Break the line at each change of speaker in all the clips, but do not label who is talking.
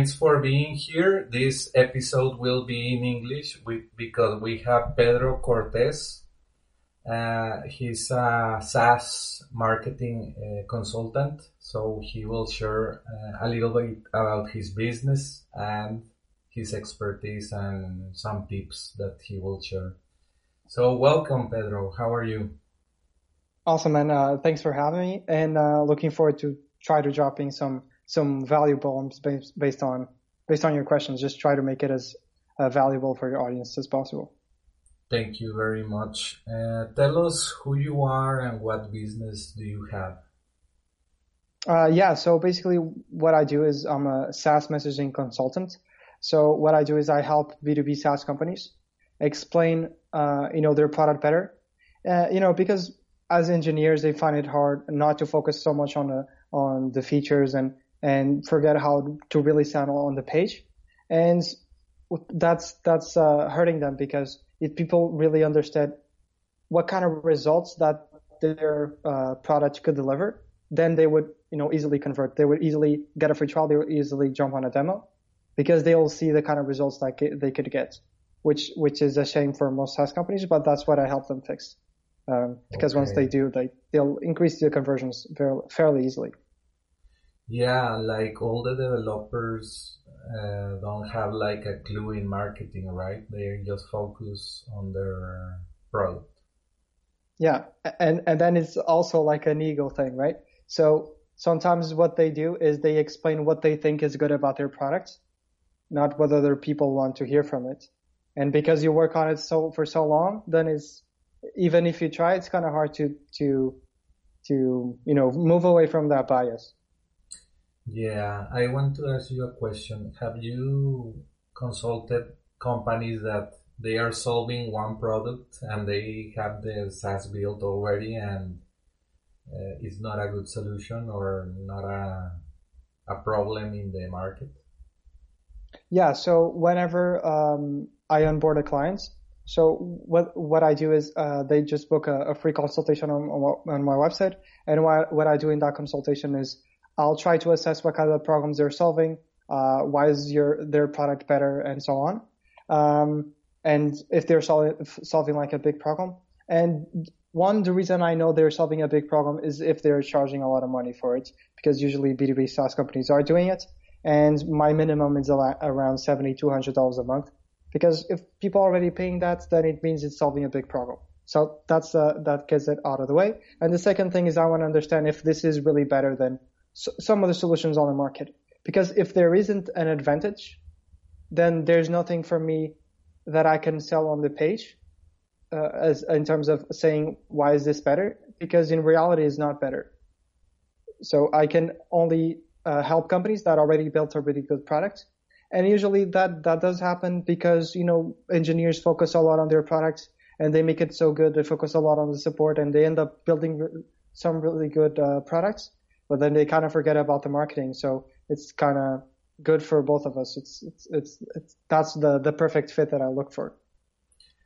Thanks for being here. This episode will be in English because we have Pedro Cortez. Uh, he's a SaaS marketing uh, consultant, so he will share uh, a little bit about his business and his expertise and some tips that he will share. So welcome, Pedro. How are you?
Awesome, and uh, thanks for having me. And uh, looking forward to try to drop in some some valuable based, based on based on your questions. Just try to make it as uh, valuable for your audience as possible.
Thank you very much. Uh, tell us who you are and what business do you have.
Uh, yeah, so basically what I do is I'm a SaaS messaging consultant. So what I do is I help B2B SaaS companies explain, uh, you know, their product better. Uh, you know, because as engineers, they find it hard not to focus so much on the, on the features and and forget how to really sound on the page. And that's, that's, uh, hurting them because if people really understand what kind of results that their, uh, product could deliver, then they would, you know, easily convert. They would easily get a free trial. They would easily jump on a demo because they'll see the kind of results that they could get, which, which is a shame for most SaaS companies, but that's what I help them fix. Um, because okay. once they do, they, they'll increase the conversions very, fairly easily.
Yeah, like all the developers uh, don't have like a clue in marketing, right? They just focus on their product.
Yeah, and and then it's also like an ego thing, right? So sometimes what they do is they explain what they think is good about their product, not what other people want to hear from it. And because you work on it so for so long, then it's even if you try, it's kind of hard to to to you know move away from that bias.
Yeah, I want to ask you a question. Have you consulted companies that they are solving one product and they have the SaaS built already and uh, it's not a good solution or not a, a problem in the market?
Yeah, so whenever um, I onboard a client, so what what I do is uh, they just book a, a free consultation on, on my website, and what what I do in that consultation is I'll try to assess what kind of problems they're solving, uh, why is your their product better, and so on. Um, and if they're solving solving like a big problem. And one, the reason I know they're solving a big problem is if they're charging a lot of money for it, because usually B2B SaaS companies are doing it. And my minimum is around seventy two hundred dollars a month, because if people are already paying that, then it means it's solving a big problem. So that's uh, that gets it out of the way. And the second thing is I want to understand if this is really better than some of the solutions on the market. Because if there isn't an advantage, then there's nothing for me that I can sell on the page uh, as in terms of saying why is this better? Because in reality, it's not better. So I can only uh, help companies that already built a really good product, and usually that that does happen because you know engineers focus a lot on their products and they make it so good. They focus a lot on the support and they end up building some really good uh, products but then they kind of forget about the marketing. So it's kind of good for both of us. It's, it's, it's, it's, that's the, the perfect fit that I look for.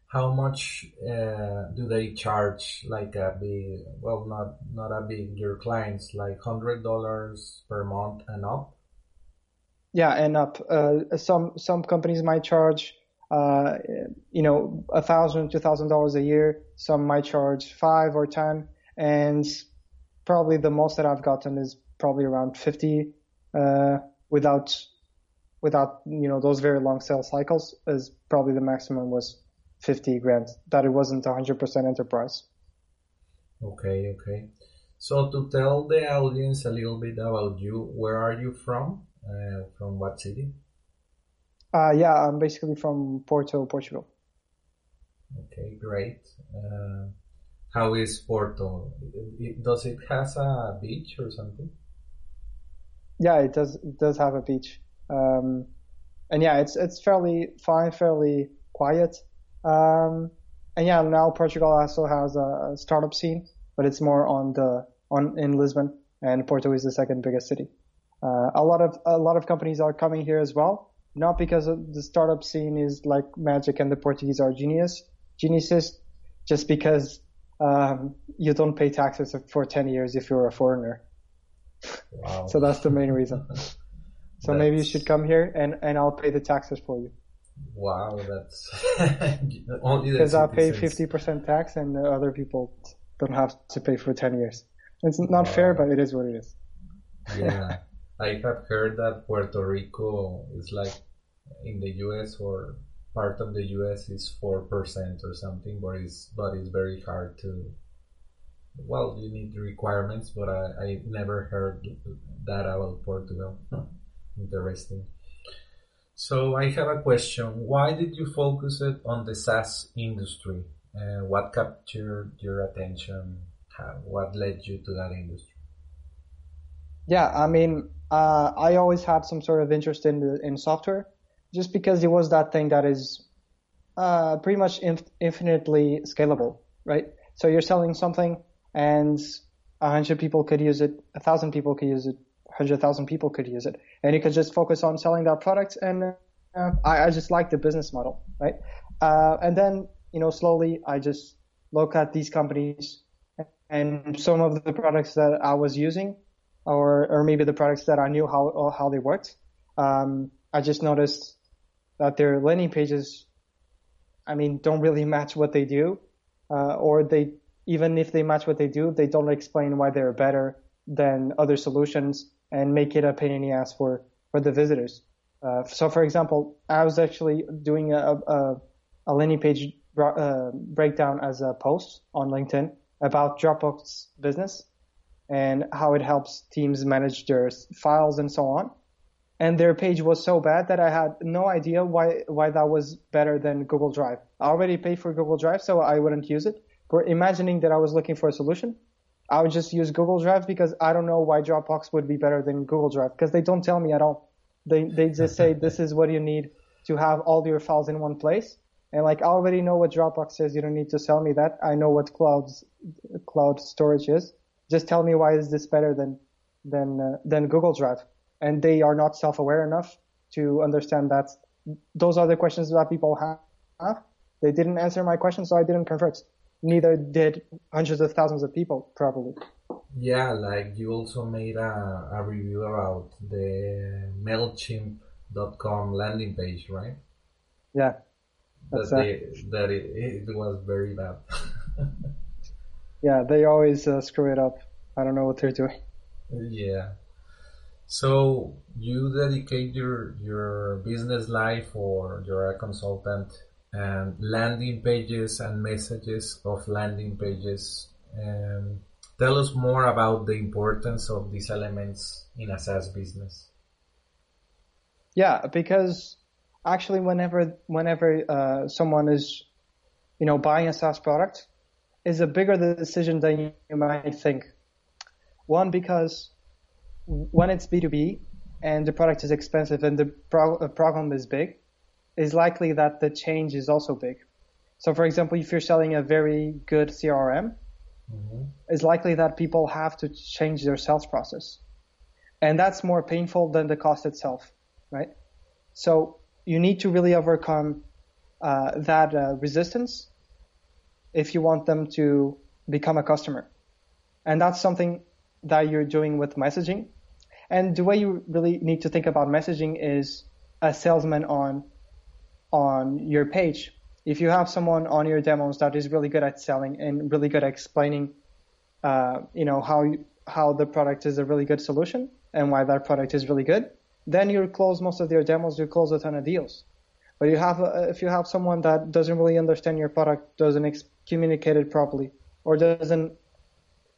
How much uh, do they charge? Like a big, well, not not a big your clients, like hundred dollars per month and up.
Yeah, and up. Uh, some some companies might charge, uh, you know, a thousand, two thousand dollars a year. Some might charge five or ten, and probably the most that I've gotten is probably around 50 uh, without without you know those very long sales cycles is probably the maximum was 50 grand that it wasn't 100% enterprise
okay okay So to tell the audience a little bit about you, where are you from? Uh, from what city?
Uh, yeah, I'm basically from Porto, Portugal.
Okay, great. Uh, how is Porto? Does it has a beach or something?
Yeah, it does. It does have a beach, um, and yeah, it's it's fairly fine, fairly quiet. Um, and yeah, now Portugal also has a, a startup scene, but it's more on the on in Lisbon, and Porto is the second biggest city. Uh, a lot of a lot of companies are coming here as well, not because the startup scene is like magic and the Portuguese are genius geniuses, just because um, you don't pay taxes for 10 years if you're a foreigner. Wow. so that's the main reason. So that's... maybe you should come here and, and I'll pay the taxes for you.
Wow, that's
only because I pay 50% tax and other people don't have to pay for 10 years. It's not wow. fair, but it is what it is.
Yeah. I have heard that Puerto Rico is like in the US or part of the US is 4% or something, but it's, but it's very hard to, well, you need the requirements, but I, I never heard that about Portugal. Interesting. So I have a question. Why did you focus it on the SaaS industry? Uh, what captured your attention? How, what led you to that industry?
Yeah, I mean, uh, I always had some sort of interest in the, in software, just because it was that thing that is uh, pretty much inf- infinitely scalable, right? So you're selling something, and a hundred people could use it, a thousand people could use it, hundred thousand people could use it, and you could just focus on selling that product. And uh, I, I, just like the business model, right? Uh, and then you know slowly I just look at these companies and some of the products that I was using or or maybe the products that I knew how how they worked. Um, I just noticed that their landing pages, I mean, don't really match what they do, uh, or they even if they match what they do, they don't explain why they're better than other solutions and make it a pain in the ass for for the visitors. Uh, so, for example, I was actually doing a a, a landing page uh, breakdown as a post on LinkedIn about Dropbox business and how it helps teams manage their files and so on. And their page was so bad that I had no idea why why that was better than Google Drive. I already paid for Google Drive, so I wouldn't use it. But imagining that I was looking for a solution, I would just use Google Drive because I don't know why Dropbox would be better than Google Drive because they don't tell me at all. They they just say this is what you need to have all your files in one place. And like I already know what Dropbox is. You don't need to sell me that. I know what cloud cloud storage is just tell me why is this better than than uh, than Google Drive? And they are not self-aware enough to understand that those are the questions that people have. They didn't answer my question, so I didn't convert. Neither did hundreds of thousands of people, probably.
Yeah, like you also made a, a review about the Mailchimp.com landing page, right?
Yeah.
That, they, that it, it was very bad.
yeah, they always uh, screw it up. I don't know what they're doing.
Yeah. So you dedicate your your business life or you're a consultant and landing pages and messages of landing pages. And tell us more about the importance of these elements in a SaaS business.
Yeah, because actually, whenever whenever uh, someone is, you know, buying a SaaS product, is a bigger decision than you might think. One, because when it's B2B and the product is expensive and the pro- uh, problem is big, it's likely that the change is also big. So, for example, if you're selling a very good CRM, mm-hmm. it's likely that people have to change their sales process. And that's more painful than the cost itself, right? So, you need to really overcome uh, that uh, resistance if you want them to become a customer. And that's something that you're doing with messaging. And the way you really need to think about messaging is a salesman on on your page. If you have someone on your demos that is really good at selling and really good at explaining, uh, you know how how the product is a really good solution and why that product is really good, then you close most of your demos. You close a ton of deals. But you have a, if you have someone that doesn't really understand your product, doesn't ex- communicate it properly, or doesn't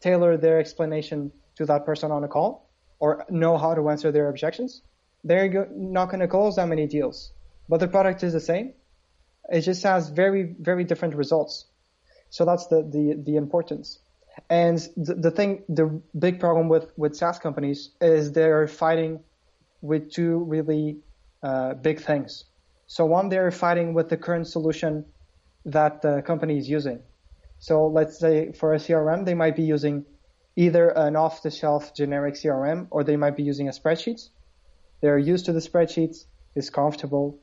tailor their explanation to that person on a call or know how to answer their objections, they're go- not going to close that many deals. But the product is the same. It just has very, very different results. So that's the, the, the importance. And the, the thing, the big problem with, with SaaS companies is they're fighting with two really uh, big things. So one, they're fighting with the current solution that the company is using. So let's say for a CRM, they might be using either an off-the-shelf generic CRM or they might be using a spreadsheet. They're used to the spreadsheets. It's comfortable.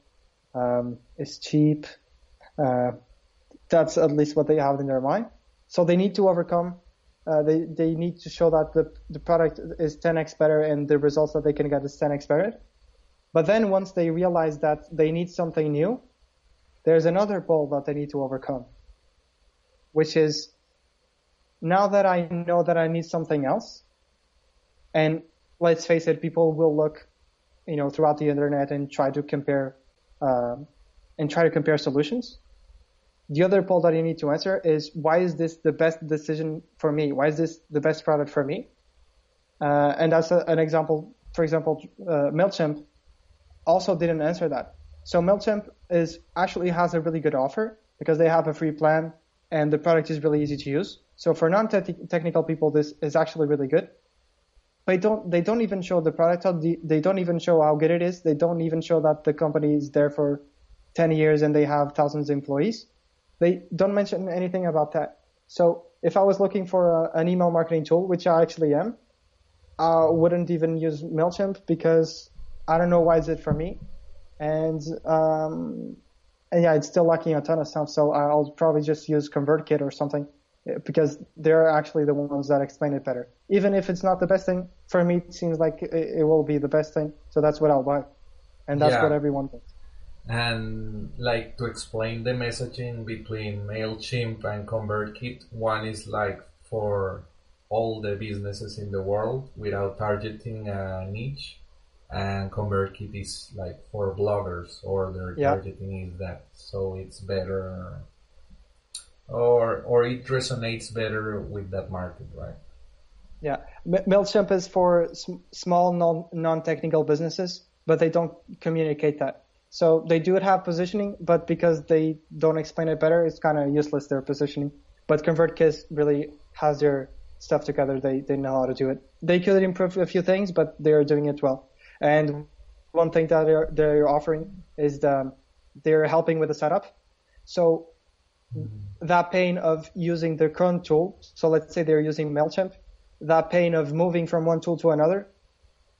Um, it's cheap. Uh, that's at least what they have in their mind. So they need to overcome. Uh, they they need to show that the the product is 10x better and the results that they can get is 10x better. But then once they realize that they need something new, there's another ball that they need to overcome, which is now that I know that I need something else, and let's face it, people will look, you know, throughout the internet and try to compare, uh, and try to compare solutions. The other poll that you need to answer is why is this the best decision for me? Why is this the best product for me? Uh, and that's a, an example. For example, uh, Mailchimp also didn't answer that. So Mailchimp is actually has a really good offer because they have a free plan and the product is really easy to use. So for non-technical people, this is actually really good. They don't they don't even show the product. They don't even show how good it is. They don't even show that the company is there for 10 years and they have thousands of employees. They don't mention anything about that. So if I was looking for a, an email marketing tool, which I actually am, I wouldn't even use Mailchimp because I don't know why is it for me, and um, and yeah, it's still lacking a ton of stuff. So I'll probably just use ConvertKit or something because they're actually the ones that explain it better. Even if it's not the best thing for me, it seems like it, it will be the best thing. So that's what I'll buy, and that's yeah. what everyone thinks.
And like to explain the messaging between Mailchimp and ConvertKit, one is like for all the businesses in the world without targeting a niche and ConvertKit is like for bloggers or their yeah. targeting is that. So it's better or or it resonates better with that market, right?
Yeah, Mailchimp is for sm- small non non-technical businesses, but they don't communicate that. So they do have positioning, but because they don't explain it better, it's kind of useless their positioning. But ConvertKit really has their stuff together. They they know how to do it. They could improve a few things, but they are doing it well. And one thing that they're, they're offering is the, they're helping with the setup. So mm-hmm. That pain of using the current tool, so let's say they're using MailChimp, that pain of moving from one tool to another,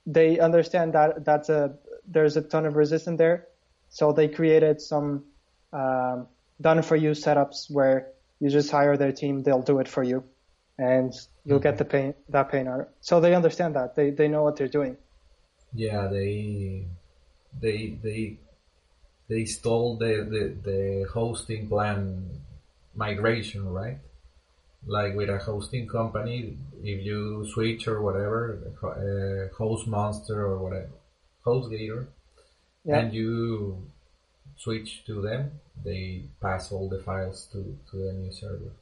they understand that that's a, there's a ton of resistance there. So they created some um, done for you setups where you just hire their team, they'll do it for you and you'll get the pain, that pain out. So they understand that. They, they know what they're doing.
Yeah, they they they they stole the, the, the hosting plan migration, right? Like with a hosting company, if you switch or whatever, uh, HostMonster or whatever, HostGator, yeah. and you switch to them, they pass all the files to, to the new server.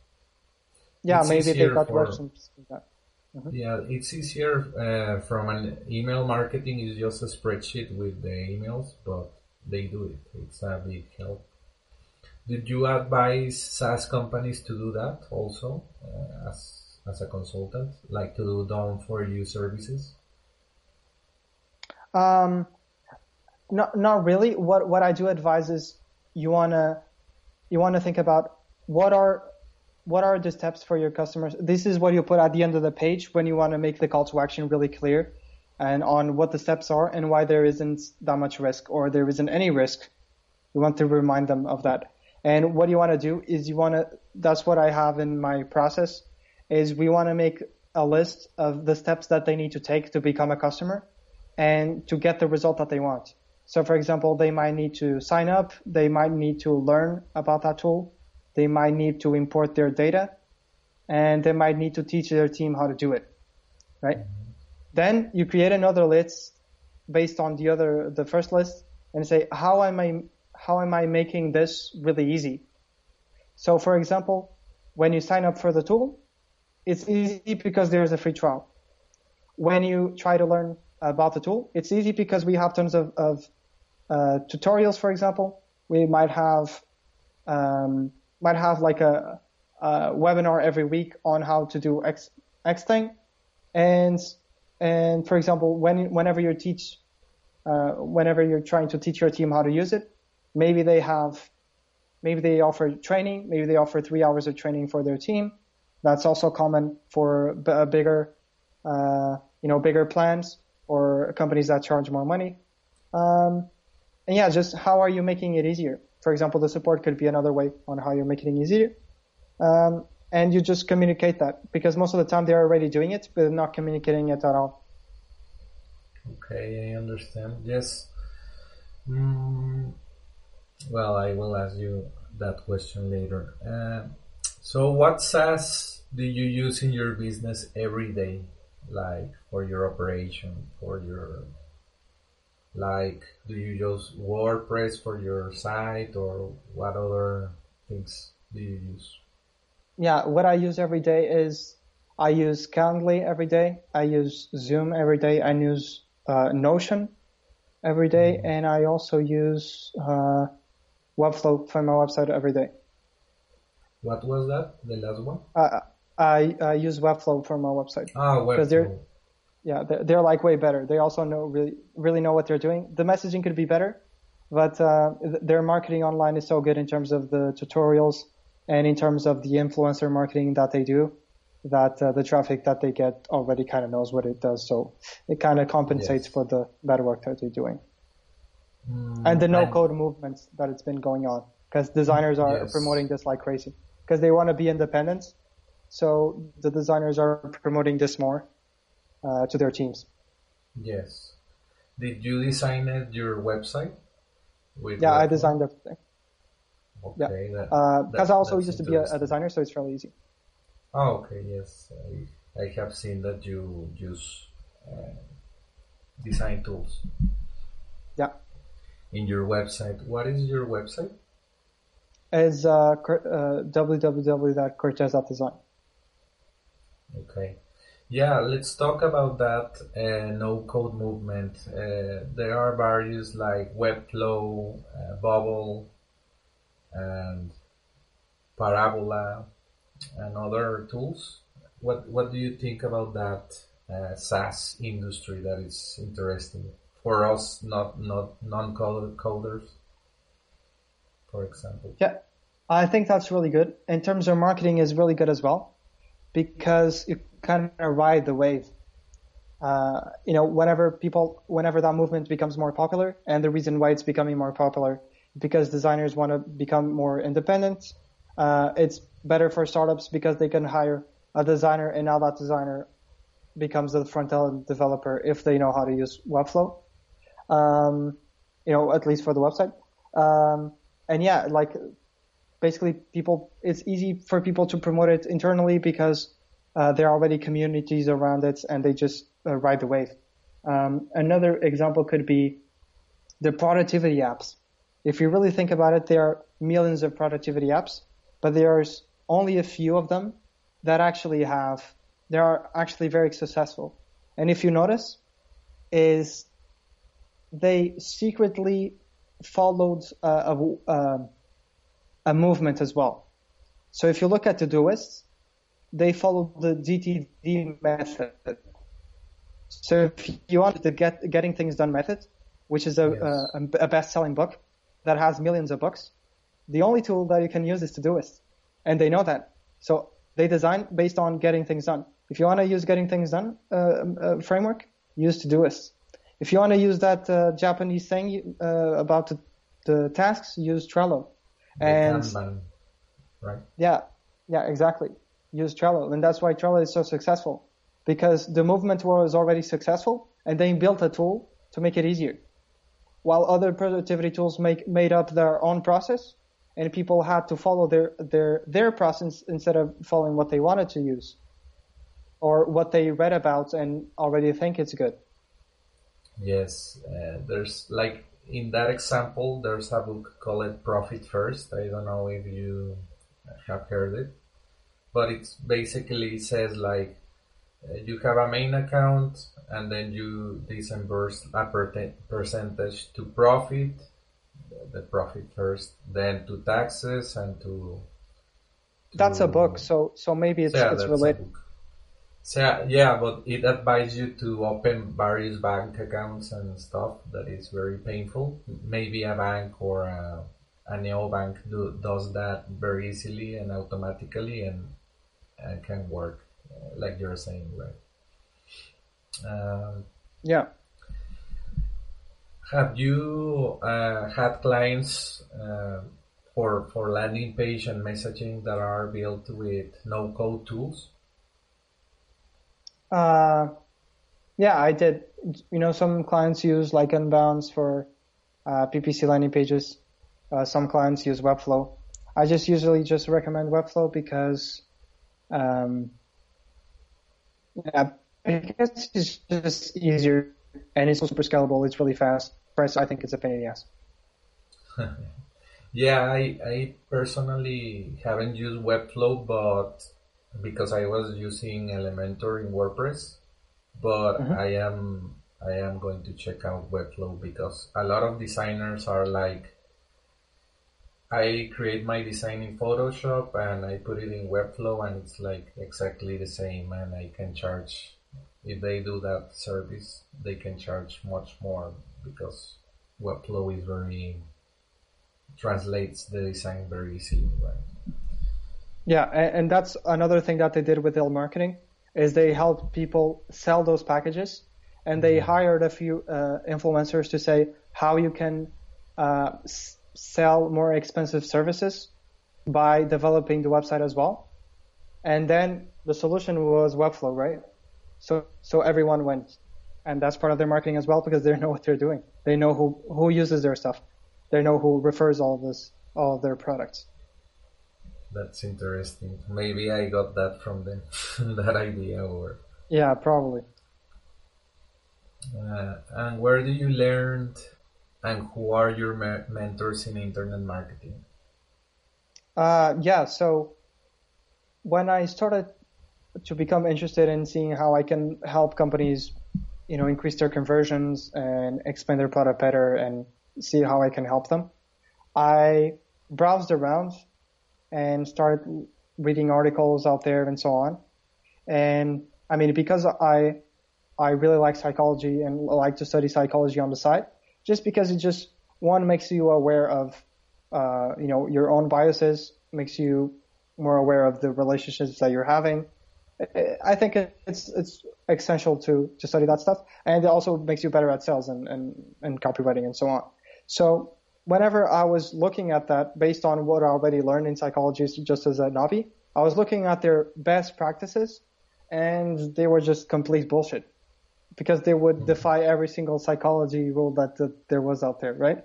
Yeah, it's maybe they got for, versions.
Mm-hmm. Yeah, it's easier uh, from an email marketing is just a spreadsheet with the emails, but they do it. It's a big help. Did you advise SaaS companies to do that also uh, as as a consultant, like to do done for you services?
Um, not not really. What what I do advise is you wanna you wanna think about what are what are the steps for your customers? This is what you put at the end of the page when you want to make the call to action really clear and on what the steps are and why there isn't that much risk or there isn't any risk. You want to remind them of that. And what you want to do is you want to, that's what I have in my process is we want to make a list of the steps that they need to take to become a customer and to get the result that they want. So for example, they might need to sign up. They might need to learn about that tool they might need to import their data and they might need to teach their team how to do it, right? Then you create another list based on the other, the first list and say, how am I, how am I making this really easy? So for example, when you sign up for the tool, it's easy because there's a free trial. When you try to learn about the tool, it's easy because we have tons of, of uh, tutorials, for example. We might have um, might have like a, a, webinar every week on how to do X X thing, and and for example, when whenever you teach, uh, whenever you're trying to teach your team how to use it, maybe they have, maybe they offer training, maybe they offer three hours of training for their team. That's also common for b- bigger, uh, you know, bigger plans or companies that charge more money. Um, and yeah, just how are you making it easier? For example, the support could be another way on how you're making it easier. Um, and you just communicate that because most of the time they're already doing it, but not communicating it at all.
Okay, I understand. Yes. Mm, well, I will ask you that question later. Uh, so, what SaaS do you use in your business every day, like for your operation, for your like, do you use WordPress for your site or what other things do you use?
Yeah, what I use every day is I use Calendly every day. I use Zoom every day. I use uh, Notion every day, mm-hmm. and I also use uh, Webflow for my website every day.
What was that? The last one?
Uh, I, I use Webflow for my website.
Ah, Webflow
yeah, they're, they're, like way better. They also know really really know what they're doing. The messaging could be better, but uh, their marketing online is so good in terms of the tutorials and in terms of the influencer marketing that they do, that uh, the traffic that they get already kind of knows what it does. So it kind of compensates yes. for the bad work that they're doing. Mm, and the no code movements that it's been going on because designers are yes. promoting this like crazy because they want to be independent. So the designers are promoting this more uh, to their teams.
Yes. Did you design it, your website?
yeah, I designed everything.
Okay.
Yeah. uh, because I also used to be a, a, designer, so it's fairly easy.
Oh, okay. Yes, I, I have seen that you use uh, design tools. In your website, what is your website?
Is uh, uh, www.cortez.design.
Okay. Yeah, let's talk about that uh, no-code movement. Uh, there are various like Webflow, uh, Bubble, and Parabola, and other tools. What what do you think about that uh, SaaS industry that is interesting for us, not not non-coders, for example?
Yeah, I think that's really good. In terms of marketing, is really good as well because it kind of ride the wave. Uh, you know, whenever people, whenever that movement becomes more popular, and the reason why it's becoming more popular, because designers want to become more independent. Uh, it's better for startups because they can hire a designer, and now that designer becomes the front end developer if they know how to use Webflow. Um, you know, at least for the website. Um, and yeah, like basically people, it's easy for people to promote it internally because uh, there are already communities around it and they just uh, ride the wave. Um, another example could be the productivity apps. If you really think about it, there are millions of productivity apps, but there's only a few of them that actually have, they are actually very successful. And if you notice, is they secretly followed uh, a, a, a movement as well. So if you look at the Todoist, they follow the GTD method. So if you want the get, getting things done method, which is a, yes. a, a best-selling book that has millions of books, the only tool that you can use is Todoist, and they know that. So they design based on getting things done. If you want to use getting things done uh, uh, framework, use Todoist. If you want to use that uh, Japanese thing uh, about the, the, tasks, use Trello.
And Kanban, right?
Yeah, yeah, exactly use Trello. And that's why Trello is so successful because the movement was already successful and they built a tool to make it easier. While other productivity tools make, made up their own process and people had to follow their, their, their process instead of following what they wanted to use or what they read about and already think it's good.
Yes, uh, there's like in that example, there's a book called Profit First. I don't know if you have heard it but it basically says like uh, you have a main account and then you disburse a per- percentage to profit, the profit first, then to taxes and to.
to that's a book, so so maybe it's yeah, it's related.
So yeah, but it advises you to open various bank accounts and stuff. That is very painful. Maybe a bank or a, a neobank do, does that very easily and automatically, and, and can work uh, like you're saying, right?
Uh, yeah.
Have you uh, had clients uh, for for landing page and messaging that are built with no code tools?
Uh, yeah, I did. You know, some clients use like Unbounce for uh, PPC landing pages. Uh, some clients use Webflow. I just usually just recommend Webflow because, um, yeah, because it's just easier and it's super scalable. It's really fast. Price, I think it's a pain in the ass.
yeah, I, I personally haven't used Webflow, but because I was using Elementor in WordPress, but mm-hmm. I am I am going to check out Webflow because a lot of designers are like I create my design in Photoshop and I put it in Webflow and it's like exactly the same and I can charge if they do that service they can charge much more because Webflow is very translates the design very easily, right?
Yeah, and, that's another thing that they did with Ill Marketing is they helped people sell those packages, and they mm-hmm. hired a few uh, influencers to say how you can uh, s- sell more expensive services by developing the website as well. And then the solution was Webflow, right? So so everyone went, and that's part of their marketing as well because they know what they're doing. They know who who uses their stuff. They know who refers all of this all of their products.
That's interesting. Maybe I got that from them, that idea, or
yeah, probably.
Uh, and where do you learn, and who are your me- mentors in internet marketing?
Uh, yeah, so when I started to become interested in seeing how I can help companies, you know, increase their conversions and explain their product better and see how I can help them, I browsed around and started reading articles out there and so on. And I mean, because I, I really like psychology and like to study psychology on the side, just because it just, one makes you aware of, uh, you know, your own biases, makes you more aware of the relationships that you're having. I think it's, it's essential to, to study that stuff. And it also makes you better at sales and, and, and copywriting and so on. So whenever I was looking at that based on what I already learned in psychology just as a Navi, I was looking at their best practices and they were just complete bullshit because they would defy every single psychology rule that, there was out there, right?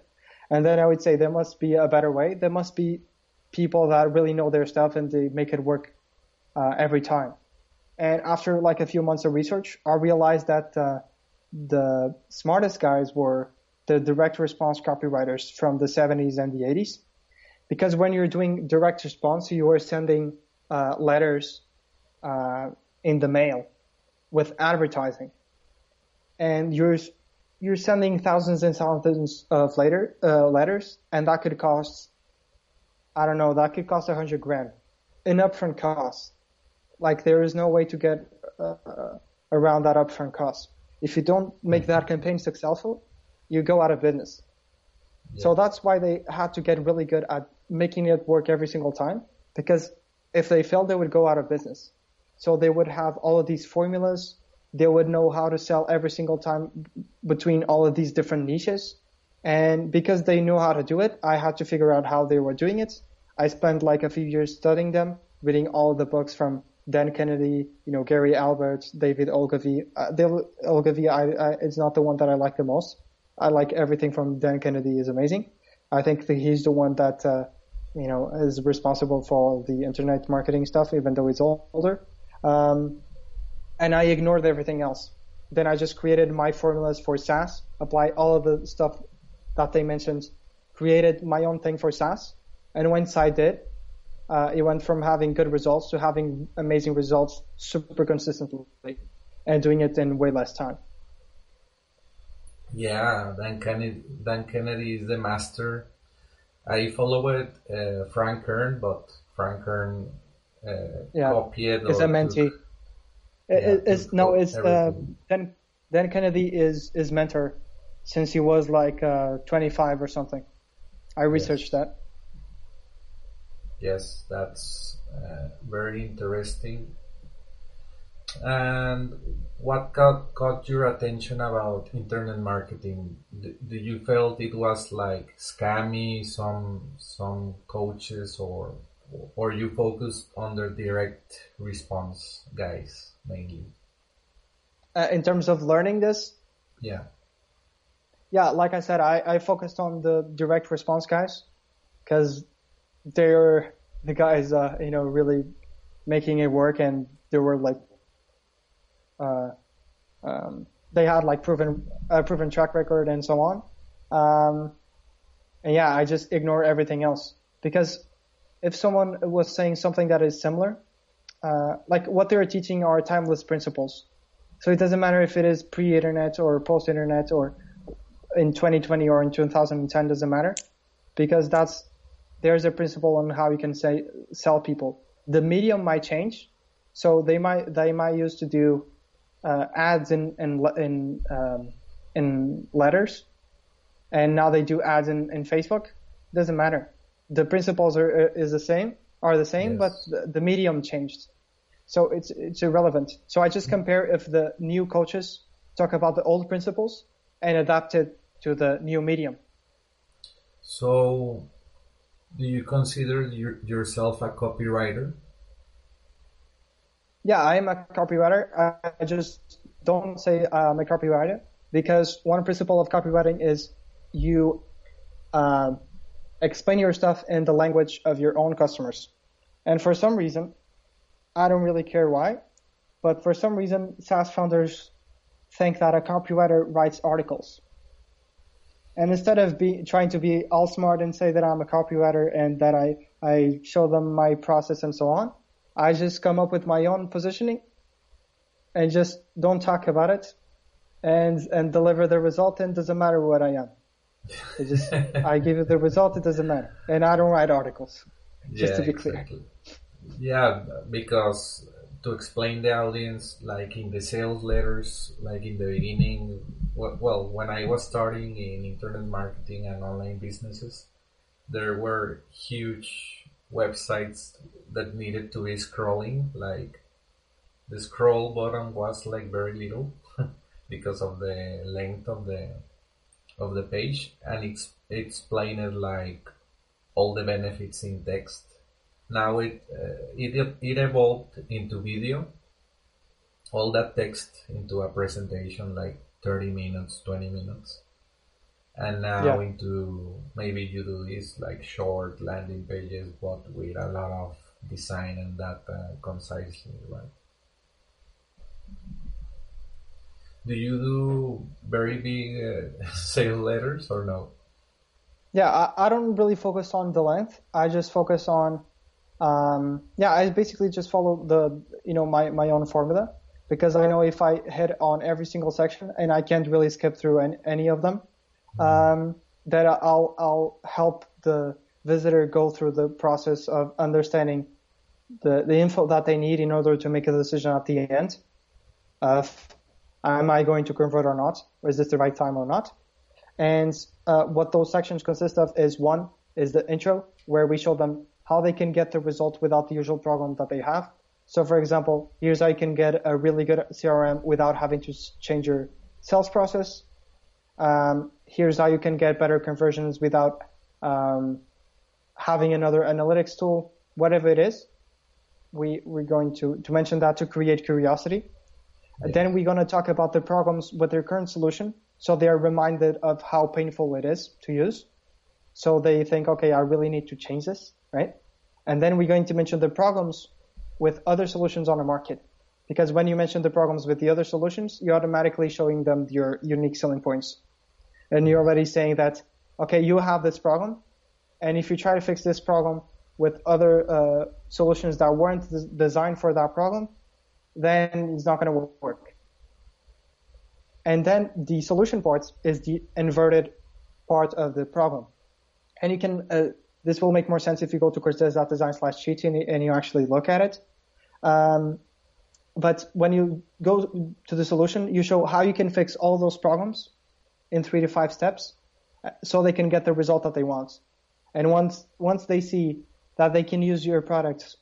And then I would say there must be a better way. There must be people that really know their stuff and they make it work uh, every time. And after like a few months of research, I realized that uh, the smartest guys were the direct response copywriters from the 70s and the 80s. Because when you're doing direct response, you are sending uh, letters uh, in the mail with advertising, and you're you're sending thousands and thousands of later uh, letters, and that could cost I don't know that could cost hundred grand in upfront cost. Like there is no way to get uh, around that upfront cost. If you don't make that campaign successful, you go out of business. Yeah. So that's why they had to get really good at making it work every single time because if they failed, they would go out of business. So they would have all of these formulas. They would know how to sell every single time between all of these different niches. And because they knew how to do it, I had to figure out how they were doing it. I spent like a few years studying them, reading all the books from Dan Kennedy, you know, Gary Halbert, David Ogilvy. Uh, Ogilvy, I, I, it's not the one that I like the most. I like everything from Dan Kennedy is amazing. I think that he's the one that, uh, you know, is responsible for all the internet marketing stuff, even though he's older. Um, and I ignored everything else. Then I just created my formulas for SaaS, apply all of the stuff that they mentioned, created my own thing for SaaS. And once I did, uh, it went from having good results to having amazing results super consistently and doing it in way less time.
Yeah, Dan Kennedy, Dan Kennedy is the master. I followed uh, Frank Kern, but Frank Kern uh, yeah. copied.
Is a mentee. Took, it, yeah, it's, no, it's uh, Dan, Dan Kennedy is his mentor since he was like uh, 25 or something. I researched yes. that.
Yes, that's uh, very interesting. And what caught, caught your attention about internet marketing? Did you felt it was like scammy, some some coaches, or or you focused on the direct response guys mainly?
Uh, in terms of learning this?
Yeah.
Yeah, like I said, I, I focused on the direct response guys because they're the guys, uh, you know, really making it work and they were like um, they had like proven a proven track record and so on. Um, and yeah, I just ignore everything else because if someone was saying something that is similar, uh, like what they're teaching are timeless principles. So it doesn't matter if it is pre-internet or post-internet or in 2020 or in 2010 doesn't matter because that's there's a principle on how you can say sell people. The medium might change, so they might they might used to do uh, ads in in in, um, in letters, and now they do ads in, in Facebook. Doesn't matter. The principles are is the same, are the same, yes. but the, the medium changed. So it's it's irrelevant. So I just compare if the new coaches talk about the old principles and adapt it to the new medium.
So, do you consider your, yourself a copywriter?
Yeah, I'm a copywriter. I just don't say I'm a copywriter because one principle of copywriting is you uh, explain your stuff in the language of your own customers. And for some reason, I don't really care why, but for some reason, SaaS founders think that a copywriter writes articles. And instead of be, trying to be all smart and say that I'm a copywriter and that I, I show them my process and so on, I just come up with my own positioning and just don't talk about it and and deliver the result and it doesn't matter what I am. It just I give you the result, it doesn't matter. And I don't write articles. Just yeah, to be exactly. clear.
Yeah, because to explain the audience, like in the sales letters, like in the beginning, well, when I was starting in internet marketing and online businesses, there were huge websites that needed to be scrolling like the scroll button was like very little because of the length of the of the page and it's explained like all the benefits in text. Now it uh, it it evolved into video. All that text into a presentation like 30 minutes 20 minutes and now yeah. into maybe you do this like short landing pages but with a lot of design and data concisely right? Do you do very big uh, sales letters or no?
Yeah I, I don't really focus on the length. I just focus on um, yeah i basically just follow the you know my, my own formula. Because i know if i hit on every single section and i can't really skip through any, any of them um, that I'll I'll help the visitor go through the process of understanding the the info that they need in order to make a decision at the end of am I going to convert or not, or is this the right time or not? And uh, what those sections consist of is one is the intro where we show them how they can get the result without the usual problem that they have. So for example, here's how you can get a really good CRM without having to change your sales process. Um, here's how you can get better conversions without um, having another analytics tool, whatever it is. We, we're going to, to mention that to create curiosity. Yeah. Then we're going to talk about the problems with their current solution. So they are reminded of how painful it is to use. So they think, okay, I really need to change this, right? And then we're going to mention the problems with other solutions on the market. Because when you mention the problems with the other solutions, you're automatically showing them your unique selling points and you're already saying that, okay, you have this problem. And if you try to fix this problem, with other uh, solutions that weren't designed for that problem, then it's not going to work. And then the solution part is the inverted part of the problem. And you can, uh, this will make more sense if you go to cortez.design slash cheat and, and you actually look at it. Um, but when you go to the solution, you show how you can fix all those problems in three to five steps uh, so they can get the result that they want. And once, once they see that they can use your product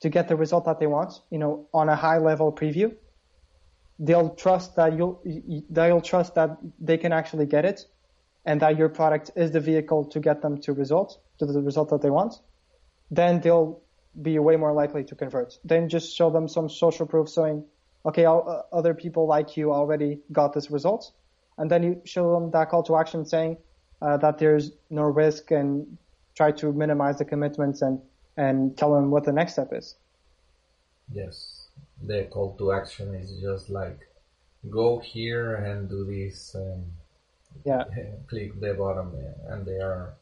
to get the result that they want, you know, on a high level preview, they'll trust that you'll, they'll trust that they can actually get it and that your product is the vehicle to get them to result, to the result that they want. Then they'll be way more likely to convert. Then just show them some social proof saying, okay, all, uh, other people like you already got this result. And then you show them that call to action saying uh, that there's no risk and try to minimize the commitments and, and tell them what the next step is.
Yes. The call to action is just like go here and do this and
yeah.
click the bottom and they are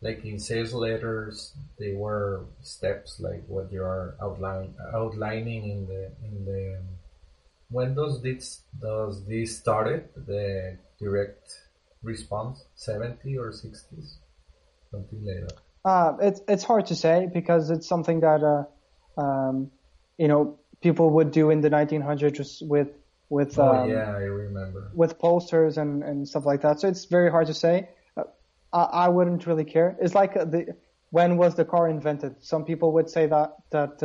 like in sales letters they were steps like what you are outline outlining in the in the when does this does this started the direct response 70 or 60s something like that?
Uh, it's it's hard to say because it's something that uh, um, you know people would do in the 1900s with with
oh
um,
yeah, I remember
with posters and and stuff like that. So it's very hard to say. Uh, I, I wouldn't really care. It's like the when was the car invented? Some people would say that that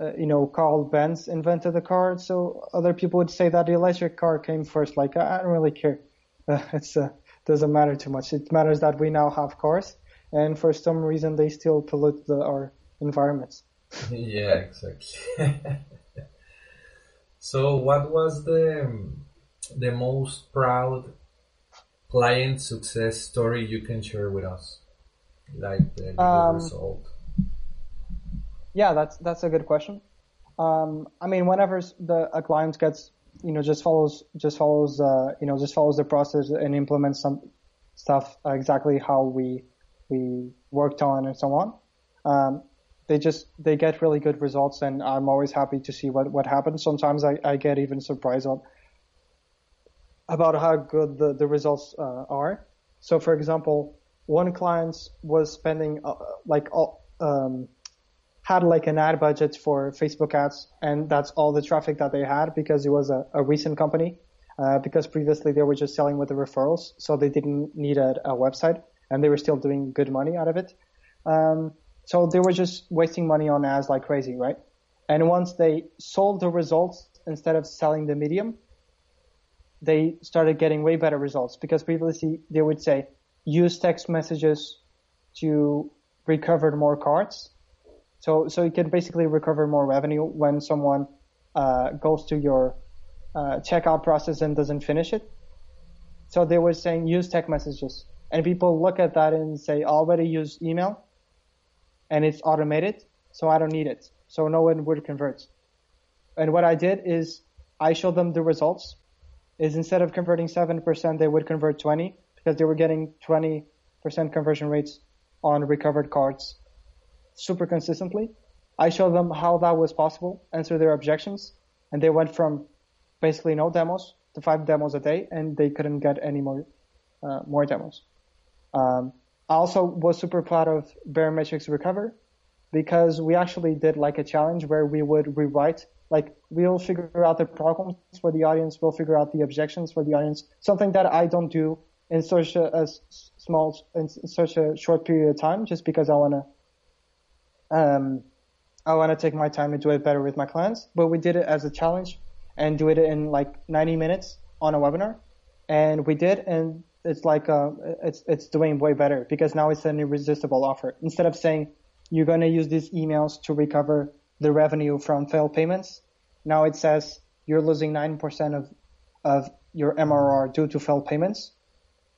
uh, you know Carl Benz invented the car. So other people would say that the electric car came first. Like I, I don't really care. Uh, it's uh, doesn't matter too much. It matters that we now have cars and for some reason they still pollute the, our environments.
yeah, exactly. so, what was the the most proud client success story you can share with us, like the, the um, result?
Yeah, that's that's a good question. Um, I mean, whenever the a client gets, you know, just follows just follows, uh, you know, just follows the process and implements some stuff exactly how we we worked on and so on. Um, they just they get really good results, and I'm always happy to see what what happens. Sometimes I, I get even surprised on about how good the the results uh, are. So, for example, one client was spending uh, like um, had like an ad budget for Facebook ads, and that's all the traffic that they had because it was a, a recent company. Uh, because previously they were just selling with the referrals, so they didn't need a, a website and they were still doing good money out of it. Um, so they were just wasting money on ads like crazy, right? And once they sold the results instead of selling the medium, they started getting way better results because previously they would say use text messages to recover more cards. So, so you can basically recover more revenue when someone uh, goes to your uh, checkout process and doesn't finish it. So they were saying use text messages and people look at that and say, already use email and it's automated, so I don't need it. So no one would convert. And what I did is I showed them the results is instead of converting 7%, they would convert 20 because they were getting 20% conversion rates on recovered cards super consistently. I showed them how that was possible, answer their objections, and they went from basically no demos to five demos a day, and they couldn't get any more uh, more demos. Um, I also was super proud of Baremetrics Recover because we actually did like a challenge where we would rewrite, like we'll figure out the problems for the audience, we'll figure out the objections for the audience, something that I don't do in such a, a small, in such a short period of time, just because I want to, um, I want to take my time and do it better with my clients. But we did it as a challenge and do it in like 90 minutes on a webinar. And we did, and it's like uh, it's it's doing way better because now it's an irresistible offer. Instead of saying you're going to use these emails to recover the revenue from failed payments, now it says you're losing nine percent of of your MRR due to failed payments.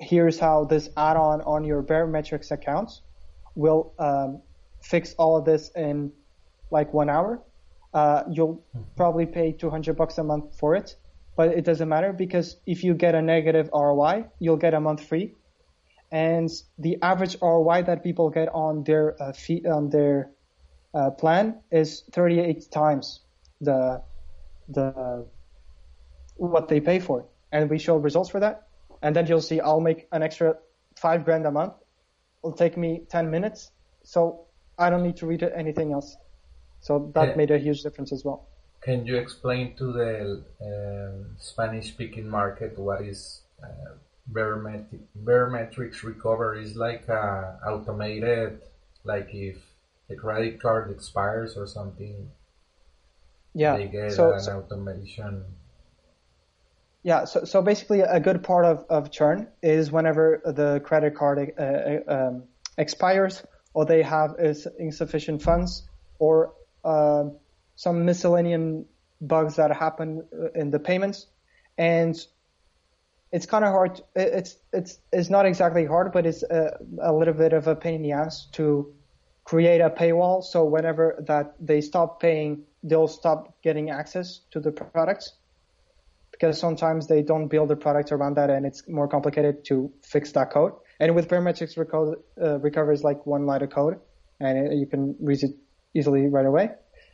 Here's how this add-on on your Baremetrics account will um, fix all of this in like one hour. Uh, you'll hmm. probably pay 200 bucks a month for it but it doesn't matter because if you get a negative ROI, you'll get a month free. and the average ROI that people get on their uh, fee, on their uh, plan is 38 times the the what they pay for, and we show results for that. And then you'll see I'll make an extra five grand a month. It'll take me 10 minutes, so I don't need to read anything else. So that
Yeah.
made a huge difference as well.
Can you explain to the uh, Spanish-speaking market what is uh, barometric, Baremetrics recovery? Is like a automated, like if the credit card expires or something,
Yeah.
they get
so,
an
so
automation.
Yeah, so, so basically a good part of, of churn is whenever the credit card uh, uh, um, expires or they have insufficient funds or uh, some miscellaneous bugs that happen uh, in the payments. And it's kind of hard. It's, it's, it's not exactly hard, but it's a, a little bit of a pain in the ass to create a paywall. So whenever that they stop paying, they'll stop getting access to the products because sometimes they don't build the product around that and it's more complicated to fix that code. And with Baremetrics reco- uh, recovery is like one line of code and it, you can read it easily right away.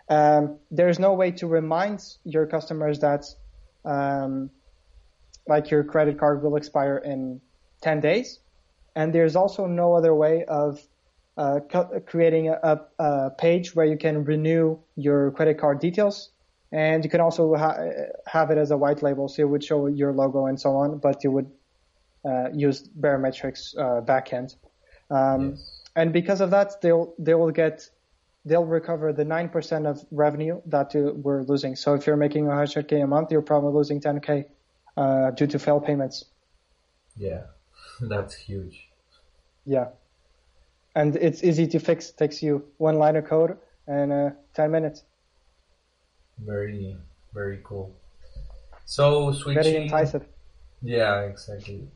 Um, there's no way to remind your customers that um, like your credit card will expire in 10 days. And there's also no other way of uh, co- creating a, a page where you can renew your credit card details and you can also ha- have it as a white label, so it would show your logo and so on, but you would uh, use Baremetrics uh, backend. Um,
Yes.
And because of that, they'll they will get they'll recover the nine percent of revenue that you we're losing. So if you're making 100k a month, you're probably losing 10k uh, due to failed payments.
Yeah, that's huge.
Yeah, and it's easy to fix. It Takes you one line of code and uh, 10 minutes.
Very, very cool. So switching.
Very enticing.
Yeah, exactly.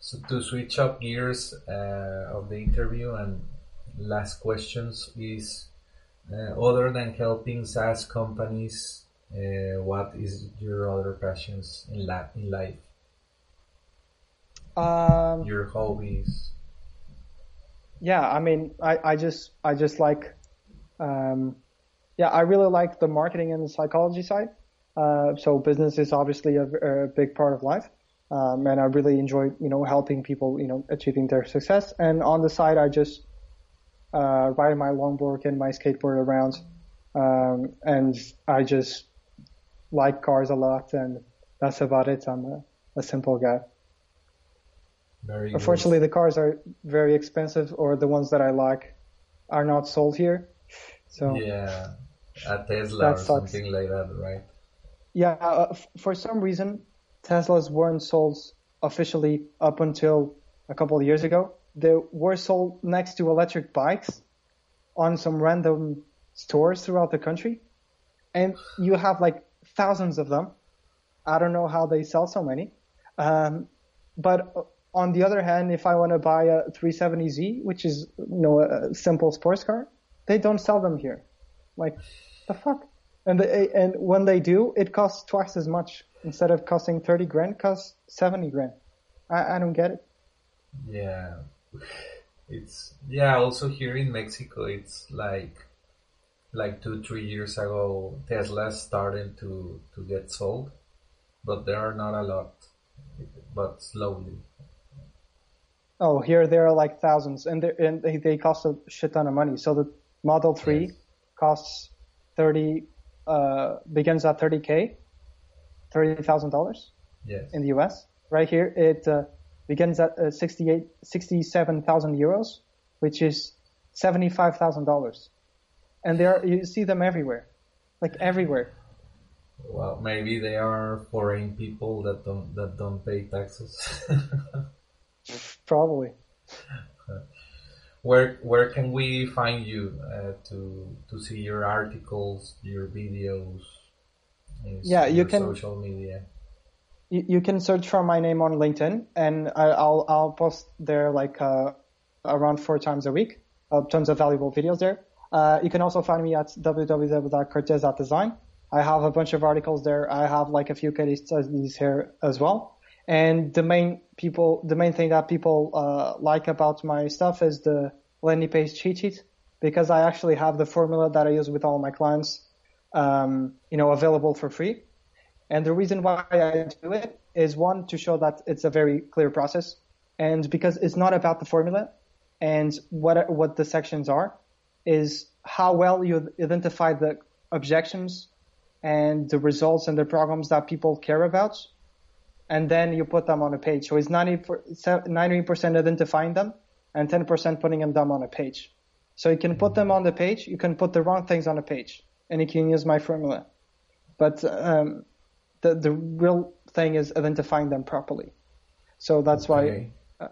So to switch up gears uh, of the interview and last questions is uh, other than helping SaaS companies, uh, what is your other passions in, la- in life?
Um,
Your hobbies?
yeah, I mean, I, I just, I just like, um, yeah, I really like the marketing and the psychology side. Uh, so business is obviously a, a big part of life. Um, and I really enjoy, you know, helping people, you know, achieving their success. And on the side, I just, uh, ride my longboard and my skateboard around. Um, and I just like cars a lot and that's about it. I'm a, a simple guy.
Very
Unfortunately, the cars are very expensive, or the ones that I like are not sold here. So.
Yeah, a Tesla or
sucks.
something like that, right?
yeah, uh, f- for some reason, Teslas weren't sold officially up until a couple of years ago. They were sold next to electric bikes on some random stores throughout the country, and you have like thousands of them. I don't know how they sell so many. Um, but on the other hand, if I want to buy a 370Z, which is you know a simple sports car, they don't sell them here. Like the fuck. And they, and when they do, it costs twice as much. Instead of costing 30 grand, it costs 70 grand. I, I don't get it.
Yeah, it's yeah. Also here in Mexico, it's like like two three years ago, Tesla started to to get sold, but there are not a lot, but slowly.
Oh, here there are like thousands, and, they- and they, they cost a shit ton of money. So the Model 3
Yes.
costs 30, uh, begins at 30k, $30,000
Yes.
in the US. Right here, it uh, begins at uh, 68, 67,000 euros, which is $75,000. And there, you see them everywhere, like everywhere.
Well, maybe they are foreign people that don't that don't pay taxes.
Probably.
where where can we find you uh, to to see your articles, your videos?
Yeah, you can-
social media.
You, you can search for my name on LinkedIn, and I, I'll I'll post there like uh, around four times a week. Uh, tons of valuable videos there. Uh, you can also find me at www.cortez.design. I have a bunch of articles there. I have like a few case studies here as well. And the main people, the main thing that people uh, like about my stuff is the landing page cheat sheet because I actually have the formula that I use with all my clients, um, you know, available for free. And the reason why I do it is one to show that it's a very clear process, and because it's not about the formula and what what the sections are, is how well you identify the objections and the results and the problems that people care about and then you put them on a page. So it's 90, percent identifying them and 10% putting them down on a page. So you can put them on the page, you can put the wrong things on a page, and you can use my formula. But um, the, the real thing is identifying them properly. So that's okay. why. Uh,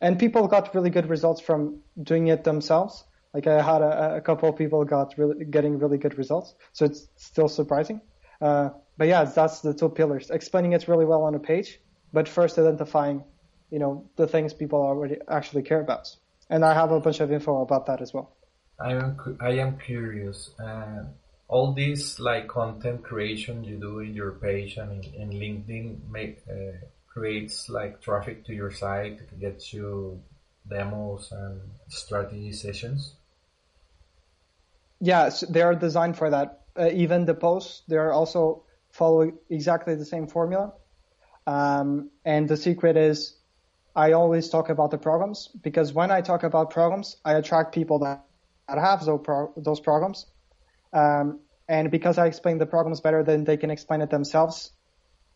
and people got really good results from doing it themselves. Like I had a, a couple of people got really getting really good results. So it's still surprising. Uh, but yeah, that's the two pillars. Explaining it really well on a page, but first identifying, you know, the things people already actually care about. And I have a bunch of info about that as well.
I am I am curious. Uh, all this like content creation you do in your page and in, in LinkedIn make uh, creates like traffic to your site, gets you demos and strategy sessions.
Yeah, they are designed for that uh, even the posts, they are also following exactly the same formula. Um, and the secret is I always talk about the programs because when I talk about programs, I attract people that, have those, pro- those programs. Um, and because I explain the problems better than they can explain it themselves,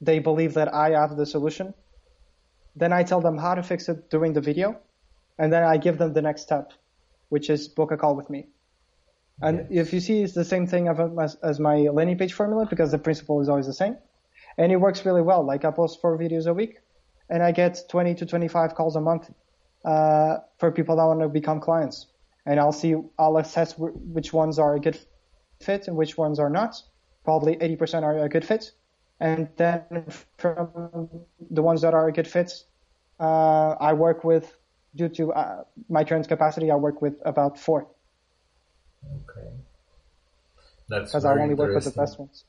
they believe that I have the solution. Then I tell them how to fix it during the video. And then I give them the next step, which is book a call with me. And if you see, it's the same thing as, as my landing page formula because the principle is always the same. And it works really well. Like I post four videos a week and I get 20 to 25 calls a month, uh, for people that want to become clients. And I'll see, I'll assess w- which ones are a good fit and which ones are not. Probably 80% are a good fit. And then from the ones that are a good fit, uh, I work with, due to uh, my current capacity, I work with about four.
Okay. That's
because I only work with the best ones.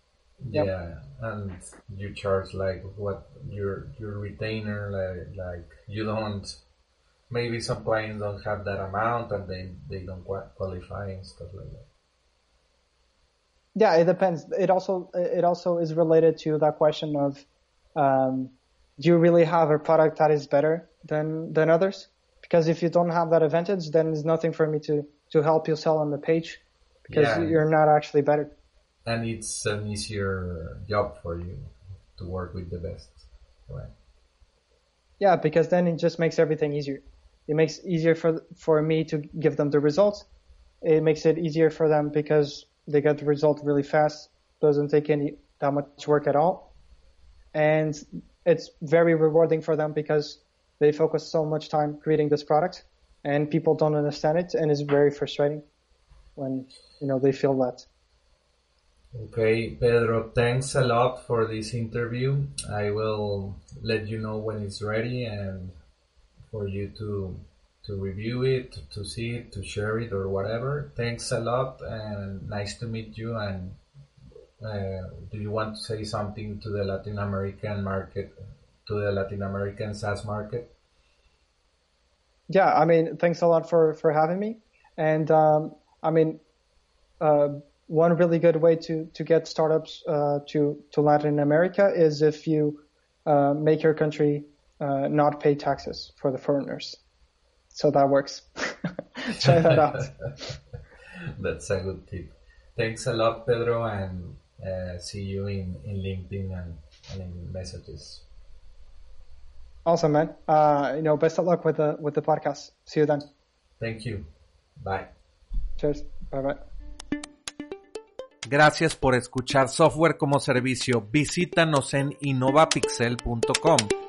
Yeah, yep. and you charge like what your your retainer like like you don't maybe some clients don't have that amount and they they don't qualify and stuff like that.
Yeah, it depends. It also it also is related to that question of um, do you really have a product that is better than than others? Because if you don't have that advantage, then there's nothing for me to to help you sell on the page because yeah. you're not actually better.
And it's an easier job for you to work with the best, right?
Yeah, because then it just makes everything easier. It makes it easier for for me to give them the results. It makes it easier for them because they get the result really fast. Doesn't take any that much work at all, and it's very rewarding for them because they focus so much time creating this product and people don't understand it and it's very frustrating when you know they feel that
okay pedro thanks a lot for this interview i will let you know when it's ready and for you to to review it to see it to share it or whatever. Thanks a lot and nice to meet you. And uh, do you want to say something to the latin american market to the latin american saas market?
Yeah, I mean, thanks a lot for, for having me. And, um, I mean, uh, one really good way to, to get startups, uh, to, to Latin America is if you, uh, make your country, uh, not pay taxes for the foreigners. So that works. Try that out.
That's a good tip. Thanks a lot, Pedro, and uh, see you in, in LinkedIn and, and in messages.
Awesome, man. Uh, you know, best of luck with the with the podcast. See you then.
Thank you. Bye.
Cheers. Bye bye.
Gracias por escuchar Software como Servicio. Visítanos en innovapixel.com.